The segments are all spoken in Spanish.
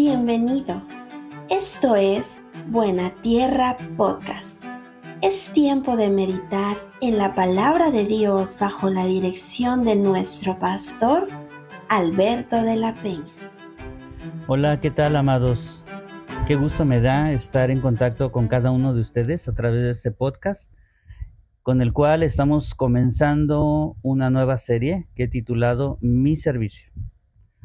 Bienvenido. Esto es Buena Tierra Podcast. Es tiempo de meditar en la palabra de Dios bajo la dirección de nuestro pastor Alberto de la Peña. Hola, ¿qué tal amados? Qué gusto me da estar en contacto con cada uno de ustedes a través de este podcast, con el cual estamos comenzando una nueva serie que he titulado Mi Servicio.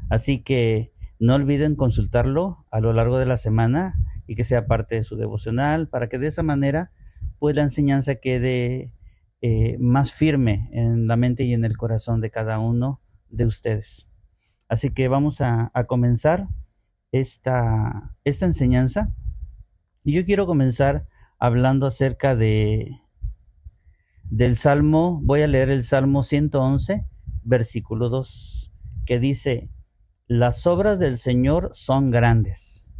Así que no olviden consultarlo a lo largo de la semana y que sea parte de su devocional para que de esa manera pues la enseñanza quede eh, más firme en la mente y en el corazón de cada uno de ustedes. Así que vamos a, comenzar esta, esta enseñanza. Y yo quiero comenzar hablando acerca de del Salmo, voy a leer el Salmo 111, versículo 2, que dice, las obras del Señor son grandes.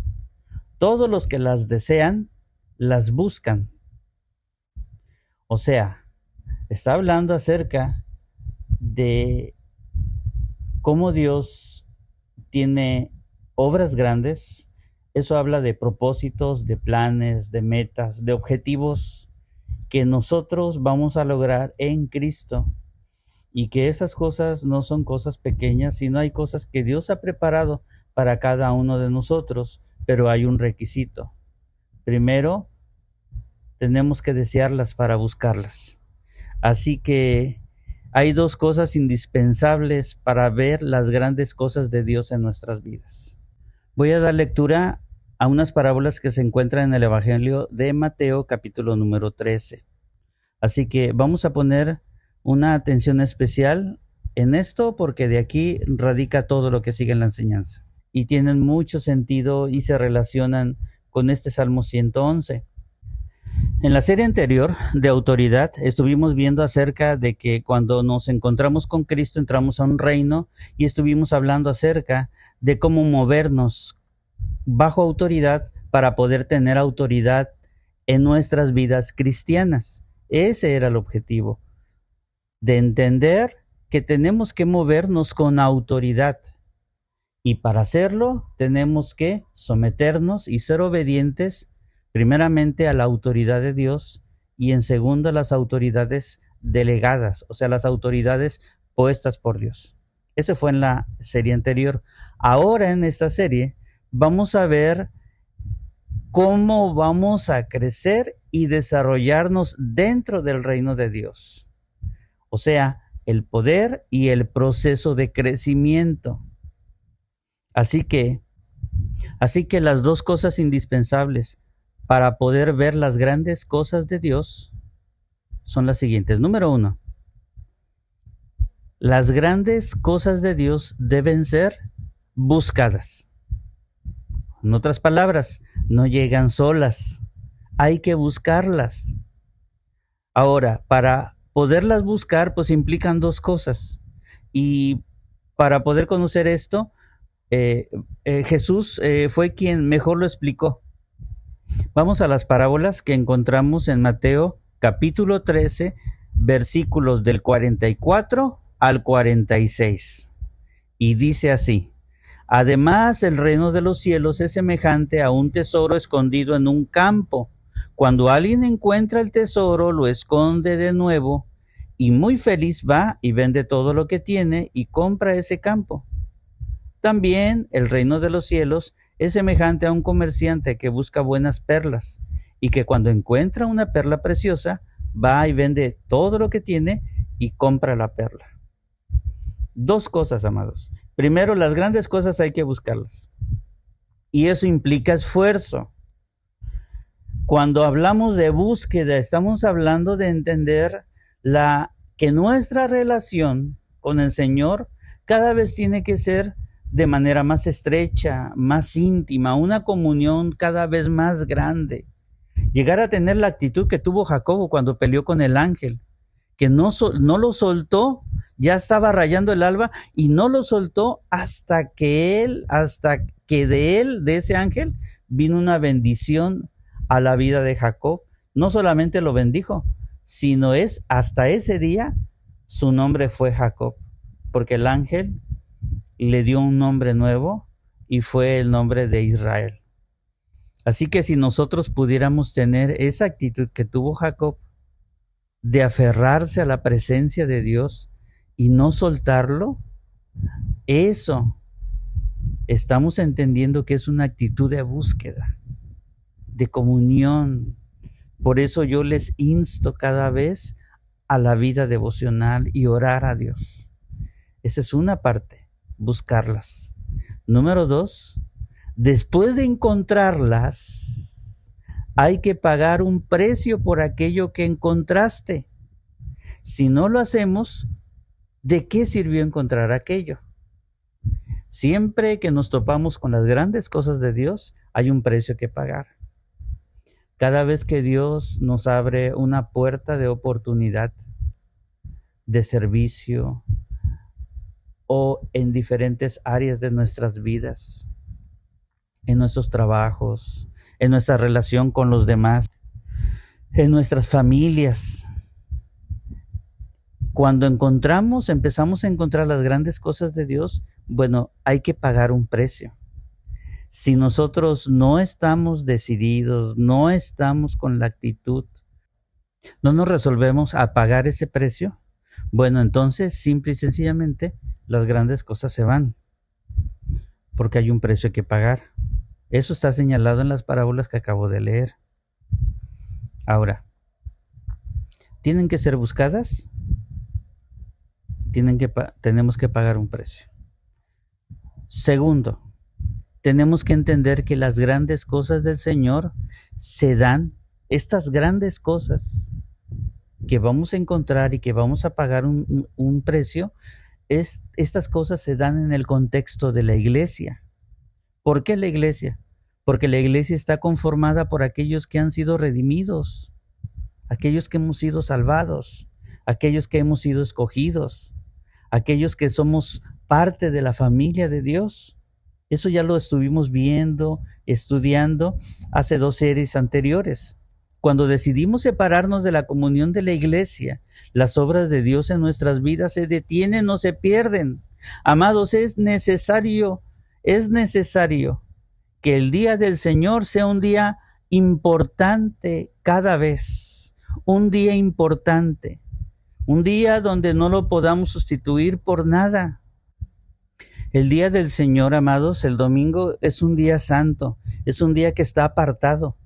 Todos los que las desean, las buscan. O sea, está hablando acerca de cómo Dios tiene obras grandes. Eso habla de propósitos, de planes, de metas, de objetivos que nosotros vamos a lograr en Cristo y que esas cosas no son cosas pequeñas, sino hay cosas que Dios ha preparado para cada uno de nosotros, pero hay un requisito. Primero, tenemos que desearlas para buscarlas. Así que hay dos cosas indispensables para ver las grandes cosas de Dios en nuestras vidas. Voy a dar lectura a unas parábolas que se encuentran en el Evangelio de Mateo capítulo número 13. Así que vamos a poner una atención especial en esto porque de aquí radica todo lo que sigue en la enseñanza y tienen mucho sentido y se relacionan con este Salmo 111. En la serie anterior de autoridad estuvimos viendo acerca de que cuando nos encontramos con Cristo entramos a un reino y estuvimos hablando acerca de cómo movernos bajo autoridad para poder tener autoridad en nuestras vidas cristianas. Ese era el objetivo de entender que tenemos que movernos con autoridad. Y para hacerlo tenemos que someternos y ser obedientes primeramente a la autoridad de Dios y en segundo a las autoridades delegadas, o sea, las autoridades puestas por Dios. Ese fue en la serie anterior. Ahora en esta serie vamos a ver cómo vamos a crecer y desarrollarnos dentro del reino de Dios o sea, el poder y el proceso de crecimiento. Así que, así que las dos cosas indispensables para poder ver las grandes cosas de Dios son las siguientes. Número uno, las grandes cosas de Dios deben ser buscadas. En otras palabras, no llegan solas, hay que buscarlas. Ahora, para poderlas buscar, pues implican dos cosas. Y para poder conocer esto, eh, eh, Jesús eh, fue quien mejor lo explicó. Vamos a las parábolas que encontramos en Mateo capítulo 13, versículos del 44 al 46. Y dice así, Además el reino de los cielos es semejante a un tesoro escondido en un campo cuando alguien encuentra el tesoro, lo esconde de nuevo y muy feliz va y vende todo lo que tiene y compra ese campo. También el reino de los cielos es semejante a un comerciante que busca buenas perlas y que cuando encuentra una perla preciosa va y vende todo lo que tiene y compra la perla. Dos cosas, amados. Primero, las grandes cosas hay que buscarlas. Y eso implica esfuerzo. Cuando hablamos de búsqueda, estamos hablando de entender la que nuestra relación con el Señor cada vez tiene que ser de manera más estrecha, más íntima, una comunión cada vez más grande. Llegar a tener la actitud que tuvo Jacobo cuando peleó con el ángel, que no, no lo soltó, ya estaba rayando el alba y no lo soltó hasta que él, hasta que de él, de ese ángel, vino una bendición a la vida de Jacob. No solamente lo bendijo, sino es hasta ese día su nombre fue Jacob, porque el ángel le dio un nombre nuevo y fue el nombre de Israel. Así que si nosotros pudiéramos tener esa actitud que tuvo Jacob de aferrarse a la presencia de Dios y no soltarlo, eso estamos entendiendo que es una actitud de búsqueda, de comunión. Por eso yo les insto cada vez a la vida devocional y orar a Dios. Esa es una parte, buscarlas. Número dos, después de encontrarlas, hay que pagar un precio por aquello que encontraste. Si no lo hacemos, ¿de qué sirvió encontrar aquello? Siempre que nos topamos con las grandes cosas de Dios, hay un precio que pagar. Cada vez que Dios nos abre una puerta de oportunidad, de servicio o en diferentes áreas de nuestras vidas, en nuestros trabajos, en nuestra relación con los demás, en nuestras familias, cuando encontramos, empezamos a encontrar las grandes cosas de Dios, bueno, hay que pagar un precio. Si nosotros no estamos decididos, no estamos con la actitud, no nos resolvemos a pagar ese precio, bueno, entonces simple y sencillamente las grandes cosas se van, porque hay un precio que pagar. Eso está señalado en las parábolas que acabo de leer. Ahora, ¿tienen que ser buscadas? tienen que tenemos que pagar un precio. Segundo, tenemos que entender que las grandes cosas del Señor se dan, estas grandes cosas que vamos a encontrar y que vamos a pagar un, precio, es, estas cosas se dan en el contexto de la iglesia. ¿Por qué la iglesia? Porque la iglesia está conformada por aquellos que han sido redimidos, aquellos que hemos sido salvados, aquellos que hemos sido escogidos, aquellos que somos parte de la familia de Dios. Eso ya lo estuvimos viendo, estudiando hace dos series anteriores. Cuando decidimos separarnos de la comunión de la iglesia, las obras de Dios en nuestras vidas se detienen o se pierden. Amados, es necesario, es necesario que el día del Señor sea un día importante cada vez, un día importante. Un día donde no lo podamos sustituir por nada. El día del Señor, amados, el domingo es un día santo, es un día que está apartado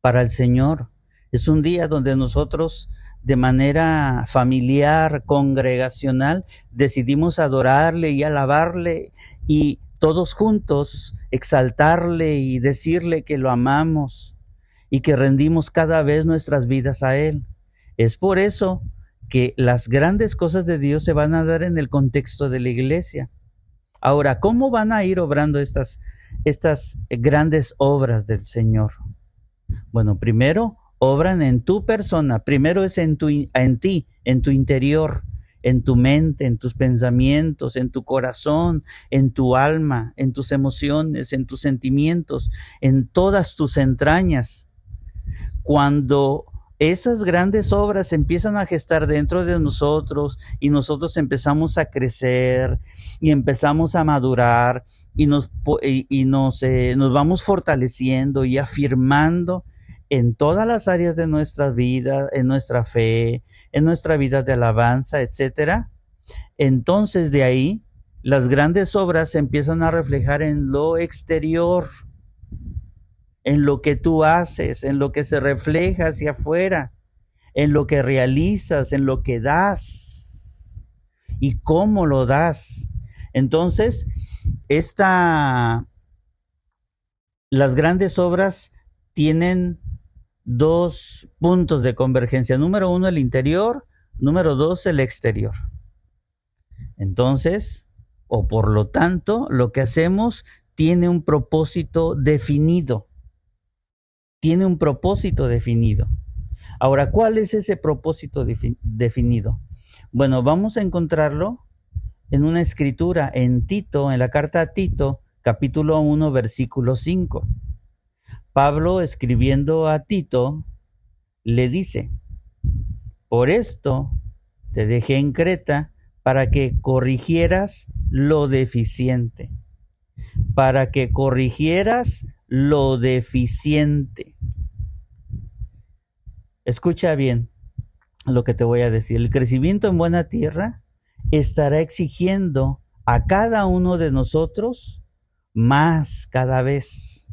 para el Señor. Es un día donde nosotros de manera familiar, congregacional, decidimos adorarle y alabarle y todos juntos exaltarle y decirle que lo amamos y que rendimos cada vez nuestras vidas a Él. Es por eso que las grandes cosas de Dios se van a dar en el contexto de la iglesia. Ahora, ¿cómo van a ir obrando estas, estas grandes obras del Señor? Bueno, primero obran en tu persona, primero es en, tu, en ti, en tu interior, en tu mente, en tus pensamientos, en tu corazón, en tu alma, en tus emociones, en tus sentimientos, en todas tus entrañas. Cuando esas grandes obras empiezan a gestar dentro de nosotros y nosotros empezamos a crecer y empezamos a madurar y nos, y, nos, eh, nos vamos fortaleciendo y afirmando en todas las áreas de nuestra vida, en nuestra fe, en nuestra vida de alabanza, etcétera. Entonces de ahí las grandes obras se empiezan a reflejar en lo exterior en lo que tú haces, en lo que se refleja hacia afuera, en lo que realizas, en lo que das y cómo lo das. Entonces, esta, las grandes obras tienen dos puntos de convergencia. Número uno, el interior. Número dos, el exterior. Entonces, o por lo tanto, lo que hacemos tiene un propósito definido tiene un propósito definido. Ahora, ¿cuál es ese propósito definido? Bueno, vamos a encontrarlo en una escritura en Tito, en la carta a Tito, capítulo 1, versículo 5. Pablo, escribiendo a Tito, le dice, por esto te dejé en Creta para que corrigieras lo deficiente para que corrigieras lo deficiente. Escucha bien lo que te voy a decir. El crecimiento en buena tierra estará exigiendo a cada uno de nosotros más cada vez.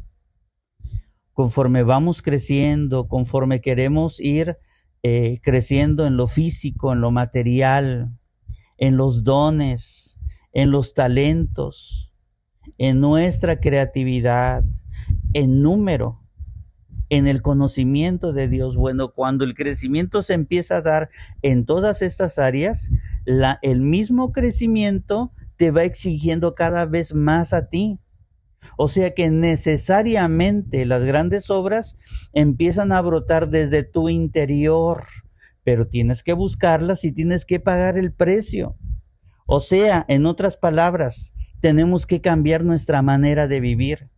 Conforme vamos creciendo, conforme queremos ir eh, creciendo en lo físico, en lo material, en los dones, en los talentos, en nuestra creatividad, en número, en el conocimiento de Dios. Bueno, cuando el crecimiento se empieza a dar en todas estas áreas, la, el mismo crecimiento te va exigiendo cada vez más a ti. O sea que necesariamente las grandes obras empiezan a brotar desde tu interior, pero tienes que buscarlas y tienes que pagar el precio. O sea, en otras palabras, tenemos que cambiar nuestra manera de vivir.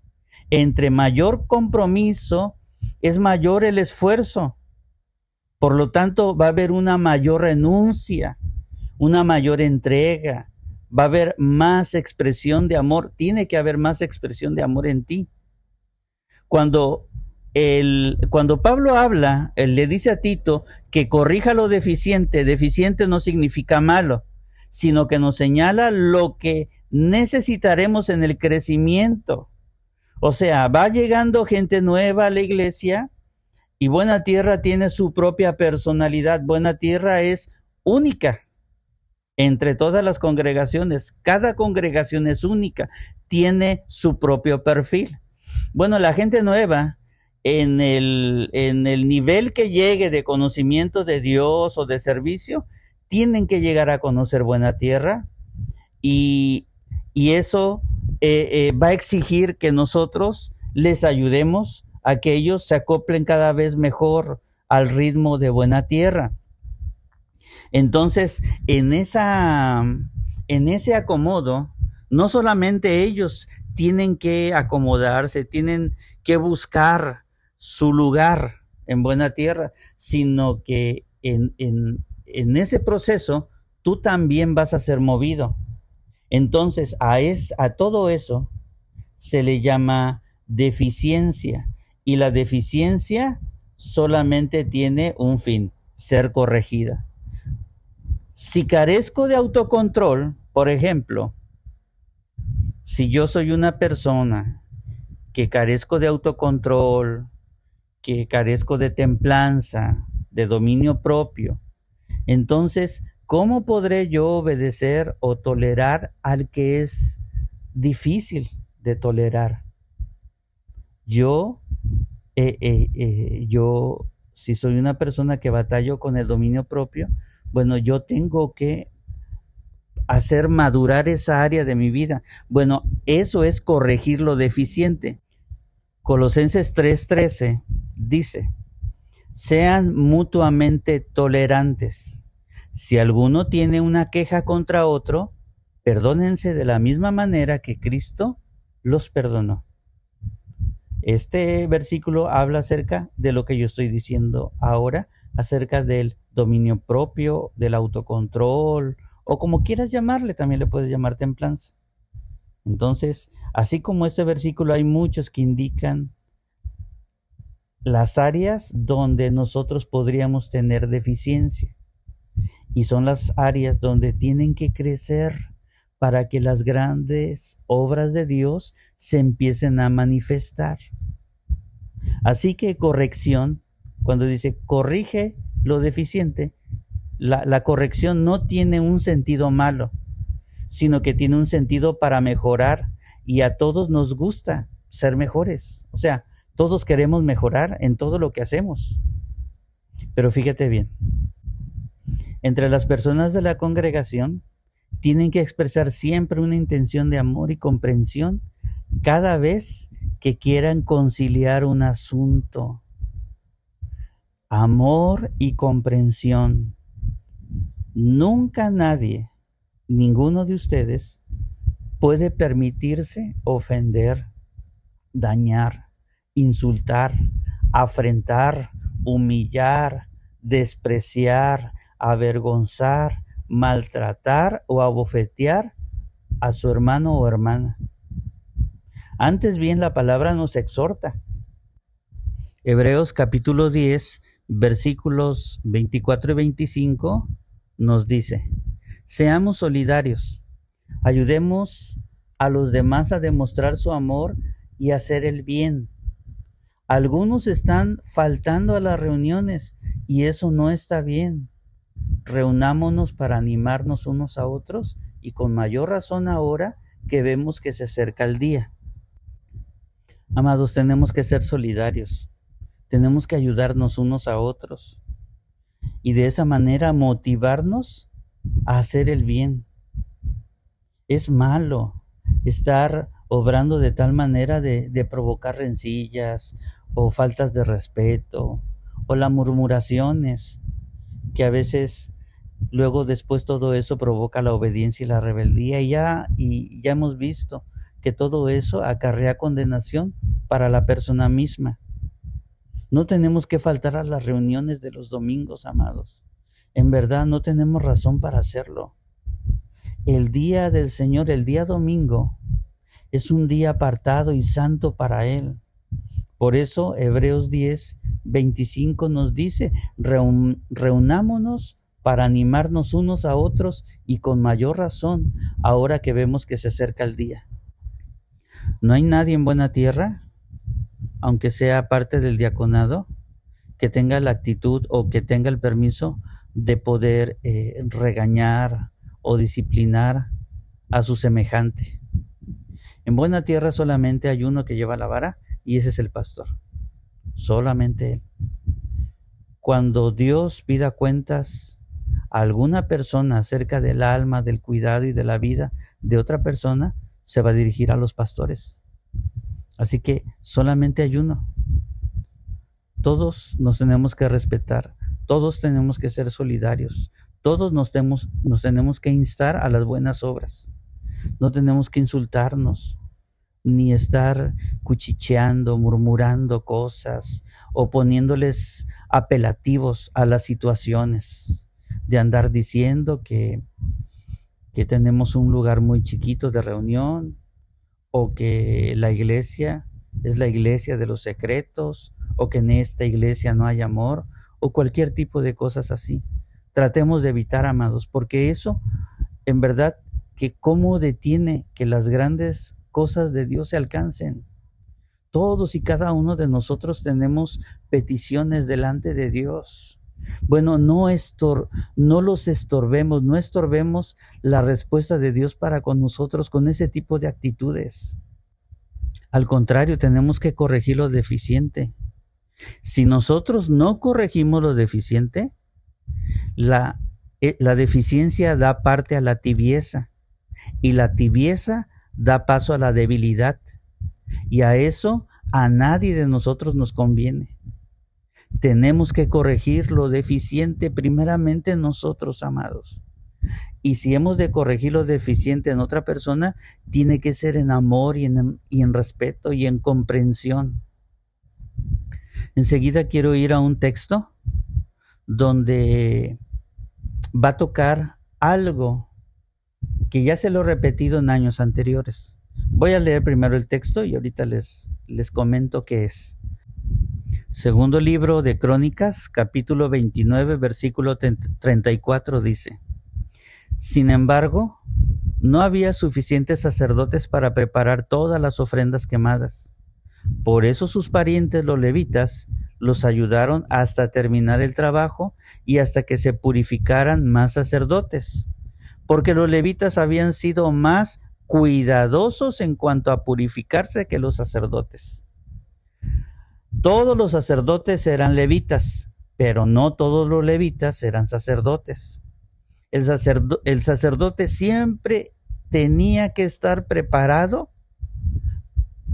Entre mayor compromiso es mayor el esfuerzo. Por lo tanto, va a haber una mayor renuncia, una mayor entrega, va a haber más expresión de amor, tiene que haber más expresión de amor en ti. Cuando el, cuando Pablo habla, él le dice a Tito que corrija lo deficiente, deficiente no significa malo, sino que nos señala lo que necesitaremos en el crecimiento. O sea, va llegando gente nueva a la iglesia y Buena Tierra tiene su propia personalidad. Buena Tierra es única entre todas las congregaciones. Cada congregación es única, tiene su propio perfil. Bueno, la gente nueva, en el, en el nivel que llegue de conocimiento de Dios o de servicio, tienen que llegar a conocer buena tierra y, y eso eh, eh, va a exigir que nosotros les ayudemos a que ellos se acoplen cada vez mejor al ritmo de buena tierra. Entonces, en esa, en ese acomodo, no solamente ellos tienen que acomodarse, tienen que buscar su lugar en buena tierra, sino que en, en, en ese proceso tú también vas a ser movido. Entonces, a, es, a todo eso se le llama deficiencia y la deficiencia solamente tiene un fin, ser corregida. Si carezco de autocontrol, por ejemplo, si yo soy una persona que carezco de autocontrol, que carezco de templanza, de dominio propio, entonces, ¿cómo podré yo obedecer o tolerar al que es difícil de tolerar? Yo, eh, eh, eh, yo, si soy una persona que batallo con el dominio propio, bueno, yo tengo que hacer madurar esa área de mi vida. Bueno, eso es corregir lo deficiente. Colosenses 3:13 dice, sean mutuamente tolerantes. Si alguno tiene una queja contra otro, perdónense de la misma manera que Cristo los perdonó. Este versículo habla acerca de lo que yo estoy diciendo ahora, acerca del dominio propio, del autocontrol, o como quieras llamarle, también le puedes llamar templanza. Entonces, así como este versículo, hay muchos que indican las áreas donde nosotros podríamos tener deficiencia. Y son las áreas donde tienen que crecer para que las grandes obras de Dios se empiecen a manifestar. Así que corrección, cuando dice corrige lo deficiente, la, corrección no tiene un sentido malo, sino que tiene un sentido para mejorar y a todos nos gusta ser mejores. O sea, todos queremos mejorar en todo lo que hacemos. Pero fíjate bien, entre las personas de la congregación tienen que expresar siempre una intención de amor y comprensión cada vez que quieran conciliar un asunto amor y comprensión. Nunca nadie, ninguno de ustedes, puede permitirse ofender, dañar, insultar, afrentar, humillar, despreciar, avergonzar, maltratar o abofetear a su hermano o hermana. Antes bien la palabra nos exhorta. Hebreos capítulo 10, versículos 24 y 25 nos dice, seamos solidarios, ayudemos a los demás a demostrar su amor y hacer el bien. Algunos están faltando a las reuniones y eso no está bien. Reunámonos para animarnos unos a otros y con mayor razón ahora que vemos que se acerca el día. Amados, tenemos que ser solidarios, tenemos que ayudarnos unos a otros y de esa manera motivarnos a hacer el bien. Es malo estar obrando de tal manera de, de provocar rencillas o faltas de respeto o las murmuraciones que a veces luego después todo eso provoca la obediencia y la rebeldía y ya y ya hemos visto que todo eso acarrea condenación para la persona misma. No tenemos que faltar a las reuniones de los domingos, amados. En verdad no tenemos razón para hacerlo. El día del Señor, el día domingo, es un día apartado y santo para Él. Por eso Hebreos 10, 25 nos dice, reunámonos para animarnos unos a otros y con mayor razón ahora que vemos que se acerca el día. ¿No hay nadie en buena tierra, aunque sea parte del diaconado, que tenga la actitud o que tenga el permiso de poder eh, regañar o disciplinar a su semejante? En buena tierra solamente hay uno que lleva la vara y ese es el pastor. Solamente él. Cuando Dios pida cuentas a alguna persona acerca del alma, del cuidado y de la vida de otra persona, se va a dirigir a los pastores. Así que solamente hay uno. Todos nos tenemos que respetar, todos tenemos que ser solidarios, todos nos tenemos, nos tenemos que instar a las buenas obras. No tenemos que insultarnos, ni estar cuchicheando, murmurando cosas o poniéndoles apelativos a las situaciones, de andar diciendo que que tenemos un lugar muy chiquito de reunión o que la iglesia es la iglesia de los secretos o que en esta iglesia no hay amor o cualquier tipo de cosas así. Tratemos de evitar, amados, porque eso, en verdad, que cómo detiene que las grandes cosas de Dios se alcancen. Todos y cada uno de nosotros tenemos peticiones delante de Dios. Bueno, no, estor no los estorbemos, no estorbemos la respuesta de Dios para con nosotros con ese tipo de actitudes. Al contrario, tenemos que corregir lo deficiente. Si nosotros no corregimos lo deficiente, la, eh, la deficiencia da parte a la tibieza y la tibieza da paso a la debilidad. Y a eso a nadie de nosotros nos conviene. Tenemos que corregir lo deficiente primeramente nosotros, amados. Y si hemos de corregir lo deficiente en otra persona, tiene que ser en amor y en, y en respeto y en comprensión. Enseguida quiero ir a un texto donde va a tocar algo que ya se lo he repetido en años anteriores. Voy a leer primero el texto y ahorita les, les comento qué es. Segundo libro de Crónicas, capítulo 29, versículo 34 dice, Sin embargo, no había suficientes sacerdotes para preparar todas las ofrendas quemadas. Por eso sus parientes los levitas los ayudaron hasta terminar el trabajo y hasta que se purificaran más sacerdotes, porque los levitas habían sido más cuidadosos en cuanto a purificarse que los sacerdotes. Todos los sacerdotes eran levitas, pero no todos los levitas eran sacerdotes. El, sacerdote siempre tenía que estar preparado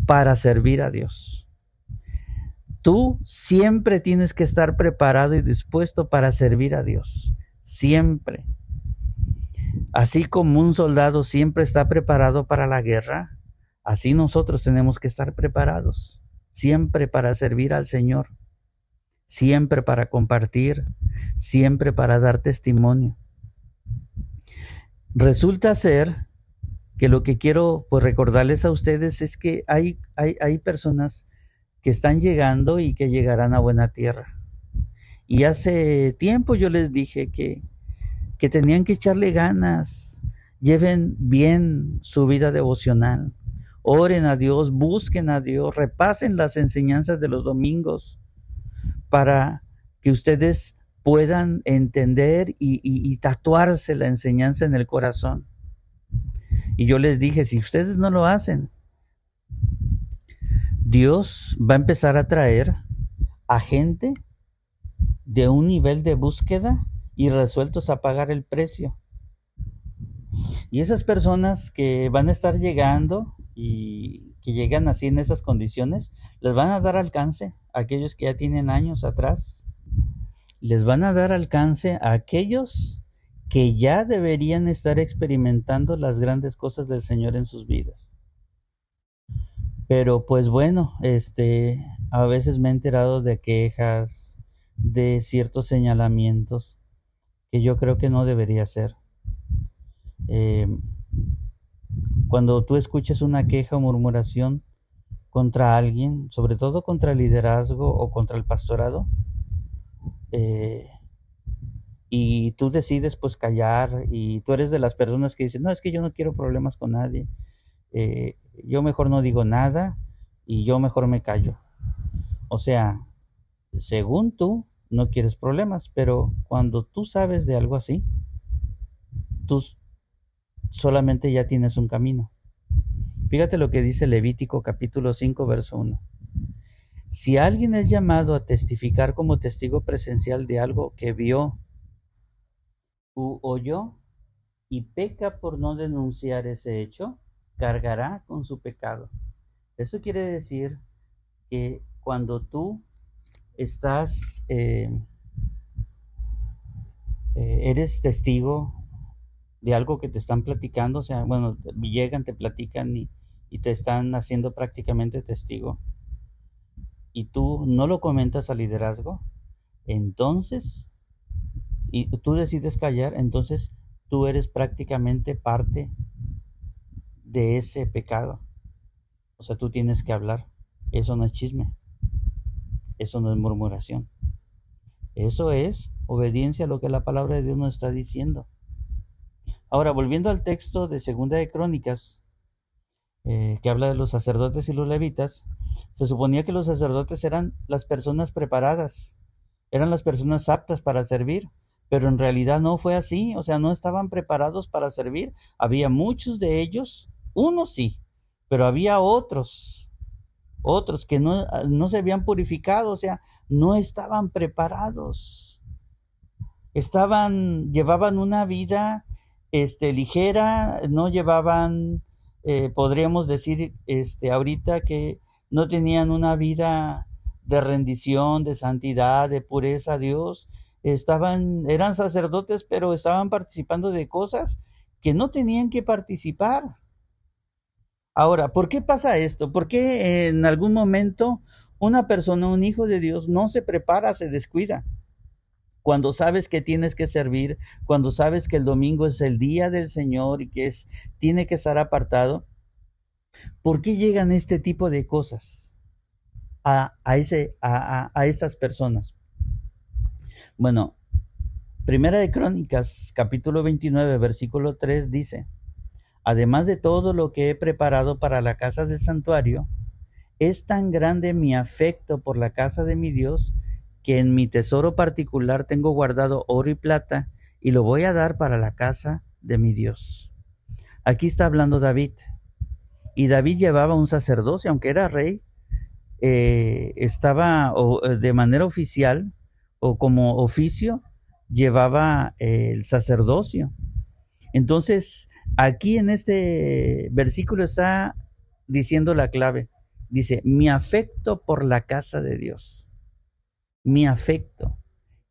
para servir a Dios. Tú siempre tienes que estar preparado y dispuesto para servir a Dios. Siempre. Así como un soldado siempre está preparado para la guerra, así nosotros tenemos que estar preparados siempre para servir al Señor, siempre para compartir, siempre para dar testimonio. Resulta ser que lo que quiero pues recordarles a ustedes es que hay, hay, hay personas que están llegando y que llegarán a buena tierra. Y hace tiempo yo les dije que, que tenían que echarle ganas, lleven bien su vida devocional, oren a Dios, busquen a Dios, repasen las enseñanzas de los domingos para que ustedes puedan entender y, tatuarse la enseñanza en el corazón. Y yo les dije, si ustedes no lo hacen, Dios va a empezar a traer a gente de un nivel de búsqueda y resueltos a pagar el precio. Y esas personas que van a estar llegando y que llegan así en esas condiciones, les van a dar alcance a aquellos que ya tienen años atrás. Les van a dar alcance a aquellos que ya deberían estar experimentando las grandes cosas del Señor en sus vidas. Pero pues bueno, este, a veces me he enterado de quejas, de ciertos señalamientos que yo creo que no debería ser. Eh, cuando tú escuches una queja o murmuración contra alguien, sobre todo contra el liderazgo o contra el pastorado, eh, y tú decides pues callar y tú eres de las personas que dicen, no, es que yo no quiero problemas con nadie, eh, yo mejor no digo nada y yo mejor me callo. O sea, según tú, no quieres problemas, pero cuando tú sabes de algo así, tú solamente ya tienes un camino. Fíjate lo que dice Levítico capítulo 5, verso 1. Si alguien es llamado a testificar como testigo presencial de algo que vio u oyó y peca por no denunciar ese hecho, cargará con su pecado. Eso quiere decir que cuando tú estás, eh, eh, eres testigo de algo que te están platicando, o sea, bueno, llegan, te platican y, y te están haciendo prácticamente testigo, y tú no lo comentas al liderazgo, entonces, y tú decides callar, entonces tú eres prácticamente parte de ese pecado. O sea, tú tienes que hablar. Eso no es chisme. Eso no es murmuración. Eso es obediencia a lo que la palabra de Dios nos está diciendo. Ahora, volviendo al texto de Segunda de Crónicas, eh, que habla de los sacerdotes y los levitas, se suponía que los sacerdotes eran las personas preparadas, eran las personas aptas para servir, pero en realidad no fue así, o sea, no estaban preparados para servir. Había muchos de ellos, unos sí, pero había otros, otros que no, no se habían purificado, o sea, no estaban preparados. Estaban, llevaban una vida este, ligera, no llevaban, eh, podríamos decir, este, ahorita que no tenían una vida de rendición, de santidad, de pureza a Dios, estaban, eran sacerdotes, pero estaban participando de cosas que no tenían que participar. Ahora, ¿por qué pasa esto? ¿Por qué en algún momento una persona, un hijo de Dios, no se prepara, se descuida? cuando sabes que tienes que servir, cuando sabes que el domingo es el día del Señor y que es, tiene que estar apartado, ¿por qué llegan este tipo de cosas a, ese, a, a estas personas? Bueno, Primera de Crónicas, capítulo 29, versículo 3 dice, Además de todo lo que he preparado para la casa del santuario, es tan grande mi afecto por la casa de mi Dios que en mi tesoro particular tengo guardado oro y plata y lo voy a dar para la casa de mi Dios. Aquí está hablando David. Y David llevaba un sacerdocio, aunque era rey, eh, estaba eh, de manera oficial o como oficio, llevaba eh, el sacerdocio. Entonces, aquí en este versículo está diciendo la clave. Dice, mi afecto por la casa de Dios mi afecto.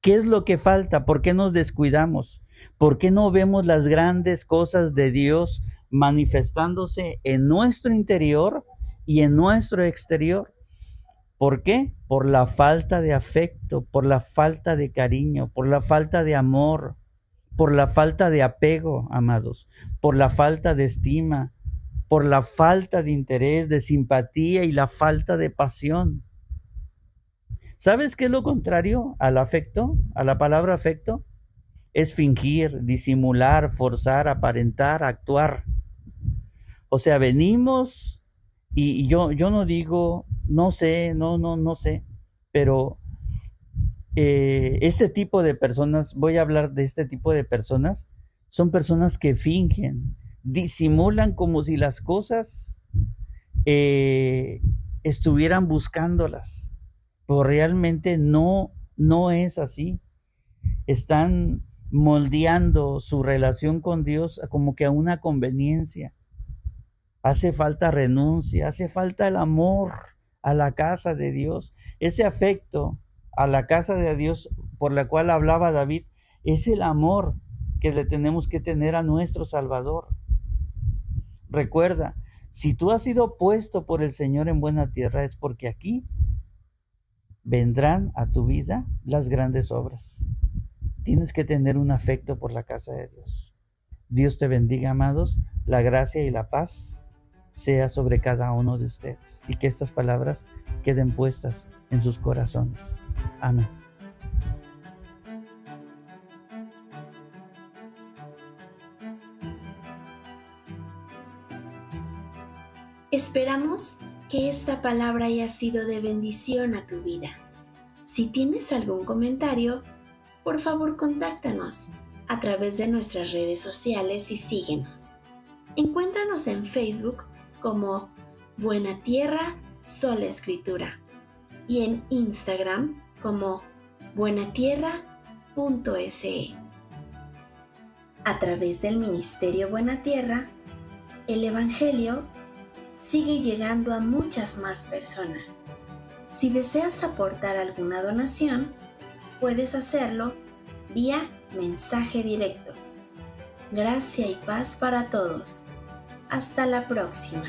¿Qué es lo que falta? ¿Por qué nos descuidamos? ¿Por qué no vemos las grandes cosas de Dios manifestándose en nuestro interior y en nuestro exterior? ¿Por qué? Por la falta de afecto, por la falta de cariño, por la falta de amor, por la falta de apego, amados, por la falta de estima, por la falta de interés, de simpatía y la falta de pasión. ¿Sabes qué es lo contrario al afecto, a la palabra afecto? Es fingir, disimular, forzar, aparentar, actuar. O sea, venimos y, yo, yo no digo, no sé, no, no, no sé, pero eh, este tipo de personas, voy a hablar de este tipo de personas, son personas que fingen, disimulan como si las cosas eh, estuvieran buscándolas, pero realmente no, no es así. Están moldeando su relación con Dios como que a una conveniencia. Hace falta renuncia, hace falta el amor a la casa de Dios, ese afecto a la casa de Dios por la cual hablaba David, es el amor que le tenemos que tener a nuestro Salvador. Recuerda, si tú has sido puesto por el Señor en buena tierra es porque aquí vendrán a tu vida las grandes obras. Tienes que tener un afecto por la casa de Dios. Dios te bendiga, amados. La gracia y la paz sea sobre cada uno de ustedes y que estas palabras queden puestas en sus corazones. Amén. Esperamos que esta palabra haya sido de bendición a tu vida. Si tienes algún comentario, por favor contáctanos a través de nuestras redes sociales y síguenos. Encuéntranos en Facebook como Buena Tierra Sola Escritura y en Instagram como buenatierra.se. A través del Ministerio Buena Tierra, el Evangelio sigue llegando a muchas más personas. Si deseas aportar alguna donación, puedes hacerlo vía mensaje directo. Gracia y paz para todos. Hasta la próxima.